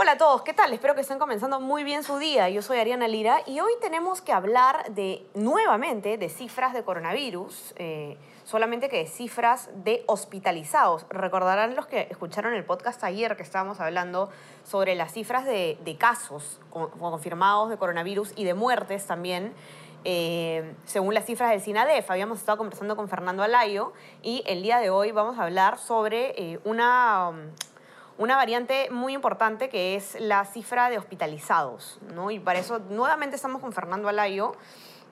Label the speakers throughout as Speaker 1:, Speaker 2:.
Speaker 1: Hola a todos, ¿qué tal? Espero que estén comenzando muy bien su día. Yo soy Ariana Lira y hoy tenemos que hablar de, nuevamente, de cifras de coronavirus, eh, solamente que de cifras de hospitalizados. Recordarán los que escucharon el podcast ayer que estábamos hablando sobre las cifras de, casos con- confirmados de coronavirus y de muertes también. eh, según las cifras del SINADEF, habíamos estado conversando con Fernando Alayo y el día de hoy vamos a hablar sobre eh, una, um, una variante muy importante que es la cifra de hospitalizados, ¿no? Y para eso nuevamente estamos con Fernando Alayo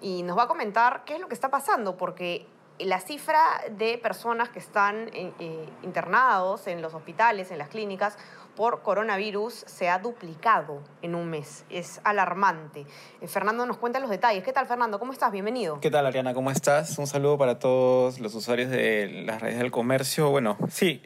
Speaker 1: y nos va a comentar qué es lo que está pasando, porque la cifra de personas que están eh, eh, internados en los hospitales, en las clínicas, por coronavirus se ha duplicado en un mes. Es alarmante. Eh, Fernando nos cuenta los detalles. ¿Qué tal, Fernando? ¿Cómo estás? Bienvenido.
Speaker 2: ¿Qué tal, Ariana? ¿Cómo estás? Un saludo para todos los usuarios de las redes del comercio. Bueno, sí,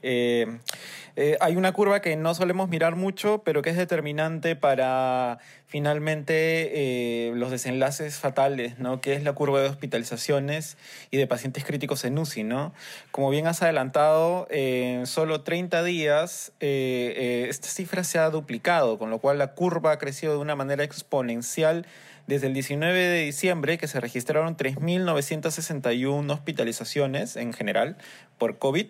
Speaker 2: eh, hay una curva que no solemos mirar mucho, pero que es determinante para finalmente eh, los desenlaces fatales, ¿no? Que es la curva de hospitalizaciones y de pacientes críticos en UCI, ¿no? Como bien has adelantado, en solo 30 días eh, eh, esta cifra se ha duplicado, con lo cual la curva ha crecido de una manera exponencial desde el 19 de diciembre, que se registraron 3.961 hospitalizaciones en general por COVID,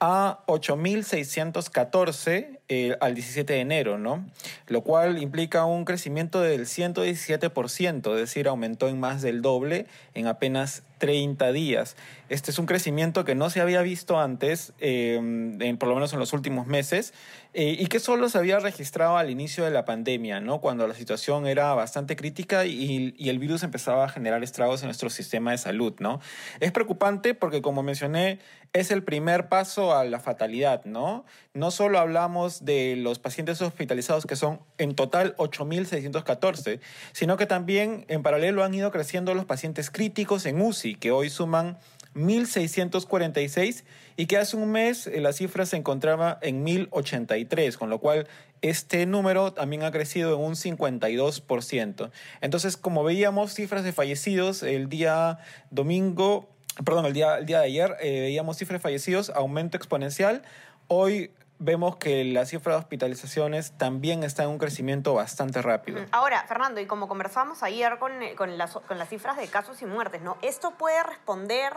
Speaker 2: a 8.614 eh, al 17 de enero, ¿no? Lo cual implica un crecimiento del 117%, es decir, aumentó en más del doble en apenas 30 días. Este es un crecimiento que no se había visto antes, eh, en- por lo menos en los últimos meses, eh, y que solo se había registrado al inicio de la pandemia, ¿no? Cuando la situación era bastante crítica y, y el virus empezaba a generar estragos en nuestro sistema de salud, ¿no? Es preocupante porque, como mencioné, es el primer paso a la fatalidad, ¿no? No solo hablamos de los pacientes hospitalizados, que son en total 8.614, sino que también en paralelo han ido creciendo los pacientes críticos en UCI, que hoy suman 1.646 y que hace un mes eh, la cifra se encontraba en 1.083, con lo cual este número también ha crecido en un 52%. Entonces, como veíamos cifras de fallecidos el día domingo, perdón, el día, el día de ayer, eh, veíamos cifras de fallecidos, aumento exponencial. Hoy vemos que la cifra de hospitalizaciones también está en un crecimiento bastante rápido.
Speaker 1: Ahora, Fernando, y como conversamos ayer con, eh, con, las, con las cifras de casos y muertes, ¿no? Esto puede responder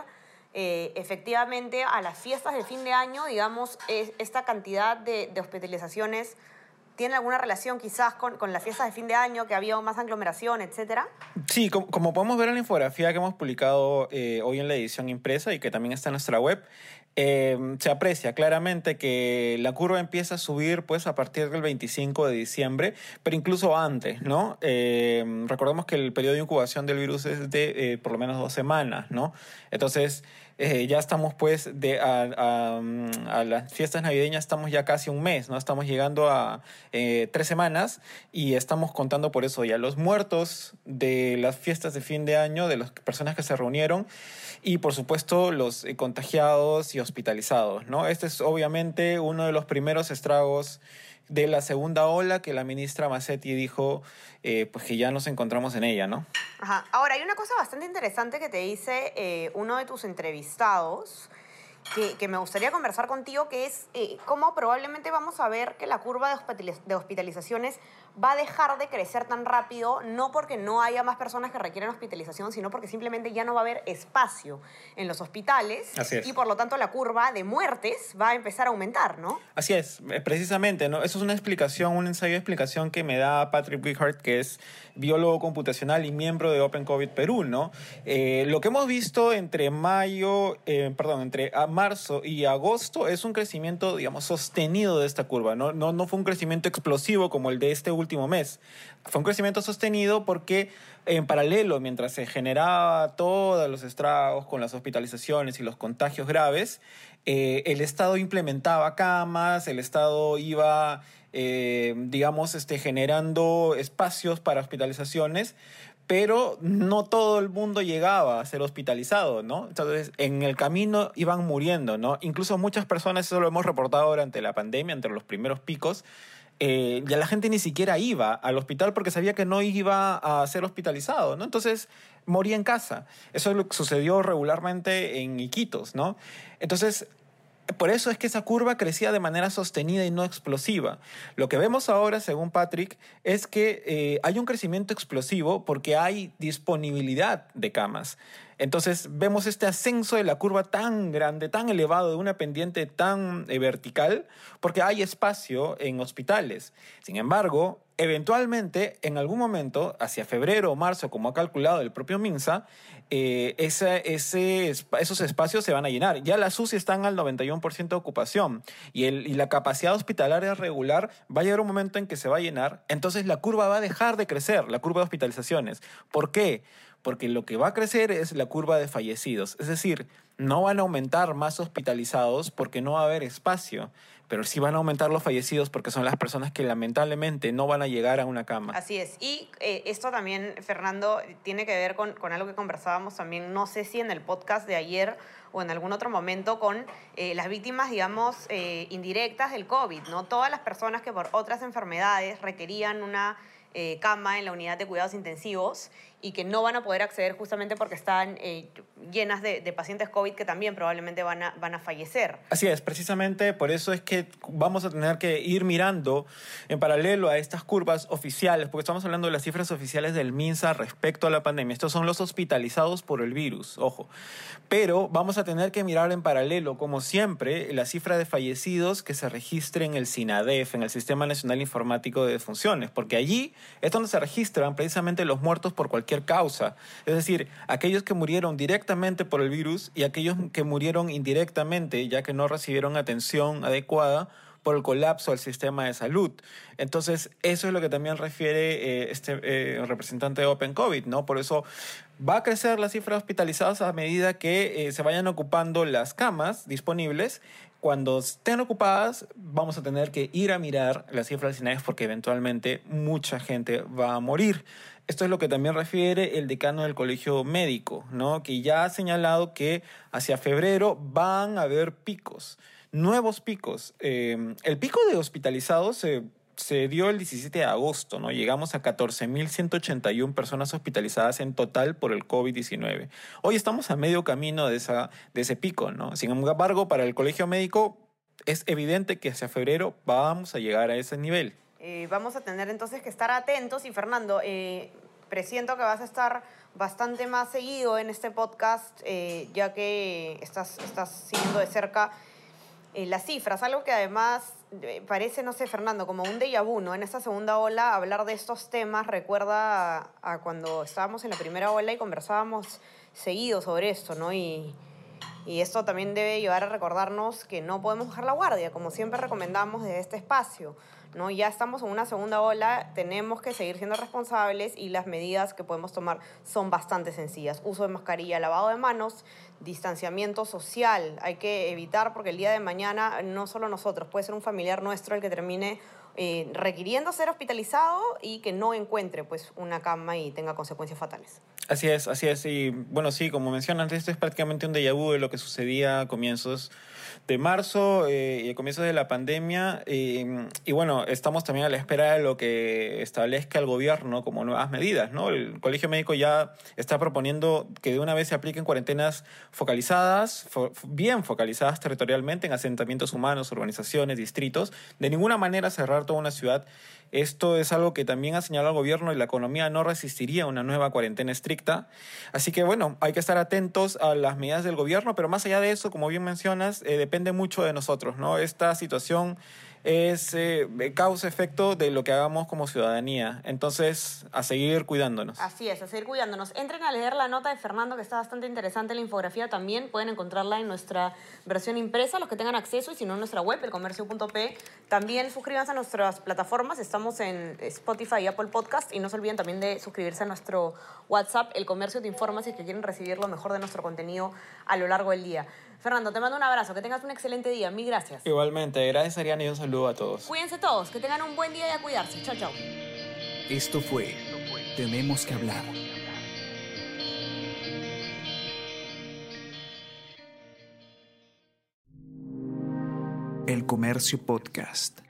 Speaker 1: eh, efectivamente a las fiestas de fin de año, digamos, es- esta cantidad de hospitalizaciones. ¿Tiene alguna relación quizás con, con las fiestas de fin de año, que había más aglomeración, etcétera?
Speaker 2: Sí, como, podemos ver en la infografía que hemos publicado eh, hoy en la edición impresa y que también está en nuestra web, eh, se aprecia claramente que la curva empieza a subir pues a partir del 25 de diciembre, pero incluso antes, ¿no? Eh, recordemos que el periodo de incubación del virus es de por lo menos dos semanas, ¿no? Entonces, ya estamos pues de a, a las fiestas navideñas estamos ya casi un mes, ¿no? Estamos llegando a eh, tres semanas y estamos contando por eso ya los muertos de las fiestas de fin de año, de las personas que se reunieron y por supuesto los eh, contagiados y hospitalizados, ¿no? Este es obviamente uno de los primeros estragos de la segunda ola que la ministra Massetti dijo eh, pues que ya nos encontramos en ella, ¿no?
Speaker 1: Ahora, hay una cosa bastante interesante que te dice eh, uno de tus entrevistados, que, que me gustaría conversar contigo, que es eh, cómo probablemente vamos a ver que la curva de, hospitaliz- de hospitalizaciones va a dejar de crecer tan rápido, no porque no haya más personas que requieran hospitalización, sino porque simplemente ya no va a haber espacio en los hospitales
Speaker 2: Así es.
Speaker 1: y por lo tanto la curva de muertes va a empezar a aumentar, ¿no?
Speaker 2: Así es, eh, precisamente, ¿no? Eso es una explicación, un ensayo de explicación que me da Patrick Wichart, que es biólogo computacional y miembro de Open COVID Perú, ¿no? Eh, lo que hemos visto entre mayo, eh, perdón, entre a marzo y agosto es un crecimiento, digamos, sostenido de esta curva, ¿no? No, no fue un crecimiento explosivo como el de este último mes. Fue un crecimiento sostenido porque en paralelo, mientras se generaba todos los estragos con las hospitalizaciones y los contagios graves, eh, el Estado implementaba camas, el Estado iba, eh, digamos, este, generando espacios para hospitalizaciones, pero no todo el mundo llegaba a ser hospitalizado, ¿no? Entonces, en el camino iban muriendo, ¿no? Incluso muchas personas, eso lo hemos reportado durante la pandemia, entre los primeros picos, eh, ya la gente ni siquiera iba al hospital porque sabía que no iba a ser hospitalizado, ¿no? Entonces moría en casa. Eso es lo que sucedió regularmente en Iquitos, ¿no? Entonces, por eso es que esa curva crecía de manera sostenida y no explosiva. Lo que vemos ahora, según Patrick, es que eh, hay un crecimiento explosivo porque hay disponibilidad de camas. Entonces vemos este ascenso de la curva tan grande, tan elevado, de una pendiente tan eh, vertical, porque hay espacio en hospitales. Sin embargo, eventualmente, en algún momento, hacia febrero o marzo, como ha calculado el propio MINSA, eh, esos espacios se van a llenar. Ya las UCI están al 91% de ocupación y, y la capacidad hospitalaria regular va a llegar un momento en que se va a llenar, entonces la curva va a dejar de crecer, la curva de hospitalizaciones. ¿Por qué? Porque lo que va a crecer es la curva de fallecidos. Es decir, no van a aumentar más hospitalizados porque no va a haber espacio, pero sí van a aumentar los fallecidos porque son las personas que lamentablemente no van a llegar a una cama.
Speaker 1: Así es. Y eh, esto también, Fernando, tiene que ver con, algo que conversábamos también, no sé si en el podcast de ayer o en algún otro momento, con eh, las víctimas, digamos, eh, indirectas del COVID, ¿no? Todas las personas que por otras enfermedades requerían una cama en la unidad de cuidados intensivos y que no van a poder acceder justamente porque están eh, llenas de, pacientes COVID que también probablemente van a, van a fallecer.
Speaker 2: Así es, precisamente por eso es que vamos a tener que ir mirando en paralelo a estas curvas oficiales, porque estamos hablando de las cifras oficiales del MINSA respecto a la pandemia. Estos son los hospitalizados por el virus, ojo. Pero vamos a tener que mirar en paralelo, como siempre, la cifra de fallecidos que se registre en el SINADEF, en el Sistema Nacional Informático de Defunciones, porque allí es donde se registran precisamente los muertos por cualquier causa. Es decir, aquellos que murieron directamente por el virus y aquellos que murieron indirectamente, ya que no recibieron atención adecuada por el colapso del sistema de salud. Entonces, eso es lo que también refiere eh, este eh, representante de Open COVID, ¿no? Por eso va a crecer la cifra de hospitalizados a medida que eh, se vayan ocupando las camas disponibles. Cuando estén ocupadas, vamos a tener que ir a mirar las cifras de porque eventualmente mucha gente va a morir. Esto es lo que también refiere el decano del Colegio Médico, ¿no? que ya ha señalado que hacia febrero van a haber picos, nuevos picos. Eh, el pico de hospitalizados se, se dio el 17 de agosto, ¿no? Llegamos a 14.181 personas hospitalizadas en total por el COVID-19. Hoy estamos a medio camino de, esa, de ese pico, ¿no? Sin embargo, para el Colegio Médico es evidente que hacia febrero vamos a llegar a ese nivel.
Speaker 1: Eh, vamos a tener entonces que estar atentos y Fernando, eh, presiento que vas a estar bastante más seguido en este podcast, eh, ya que estás, estás siguiendo de cerca las cifras, algo que además parece, no sé, Fernando, como un déjà vu, ¿no? En esta segunda ola, hablar de estos temas recuerda a, cuando estábamos en la primera ola y conversábamos seguido sobre esto, ¿no? Y esto también debe llevar a recordarnos que no podemos bajar la guardia, como siempre recomendamos desde este espacio. ¿no? Ya estamos en una segunda ola, tenemos que seguir siendo responsables y las medidas que podemos tomar son bastante sencillas. Uso de mascarilla, lavado de manos, distanciamiento social. Hay que evitar porque el día de mañana no solo nosotros, puede ser un familiar nuestro el que termine eh, requiriendo ser hospitalizado y que no encuentre pues una cama y tenga consecuencias fatales.
Speaker 2: Así es, así es. Y bueno, sí, como mencionas, esto es prácticamente un déjà vu de lo que sucedía a comienzos de marzo eh, y a comienzos de la pandemia. Y bueno, estamos también a la espera de lo que establezca el gobierno como nuevas medidas. ¿no? El Colegio Médico ya está proponiendo que de una vez se apliquen cuarentenas focalizadas, bien focalizadas territorialmente en asentamientos humanos, urbanizaciones, distritos. De ninguna manera cerrar toda una ciudad esto es algo que también ha señalado el gobierno y la economía no resistiría una nueva cuarentena estricta. Así que bueno, hay que estar atentos a las medidas del gobierno, pero más allá de eso, como bien mencionas, eh, depende mucho de nosotros, ¿no? Esta situación es eh, causa-efecto de lo que hagamos como ciudadanía. Entonces, a seguir cuidándonos.
Speaker 1: Así es, a seguir cuidándonos. Entren a leer la nota de Fernando, que está bastante interesante. La infografía también pueden encontrarla en nuestra versión impresa, los que tengan acceso, y si no en nuestra web, elcomercio.p. También suscríbanse a nuestras plataformas. Estamos en Spotify y Apple Podcast. Y no se olviden también de suscribirse a nuestro WhatsApp, El Comercio Te Informa, si quieren recibir lo mejor de nuestro contenido a lo largo del día. Fernando, te mando un abrazo, que tengas un excelente día, mil gracias.
Speaker 2: Igualmente, gracias Ariana y un saludo a todos.
Speaker 1: Cuídense todos, que tengan un buen día y a cuidarse. Chao, chao.
Speaker 3: Esto fue Tenemos que hablar. El Comercio Podcast.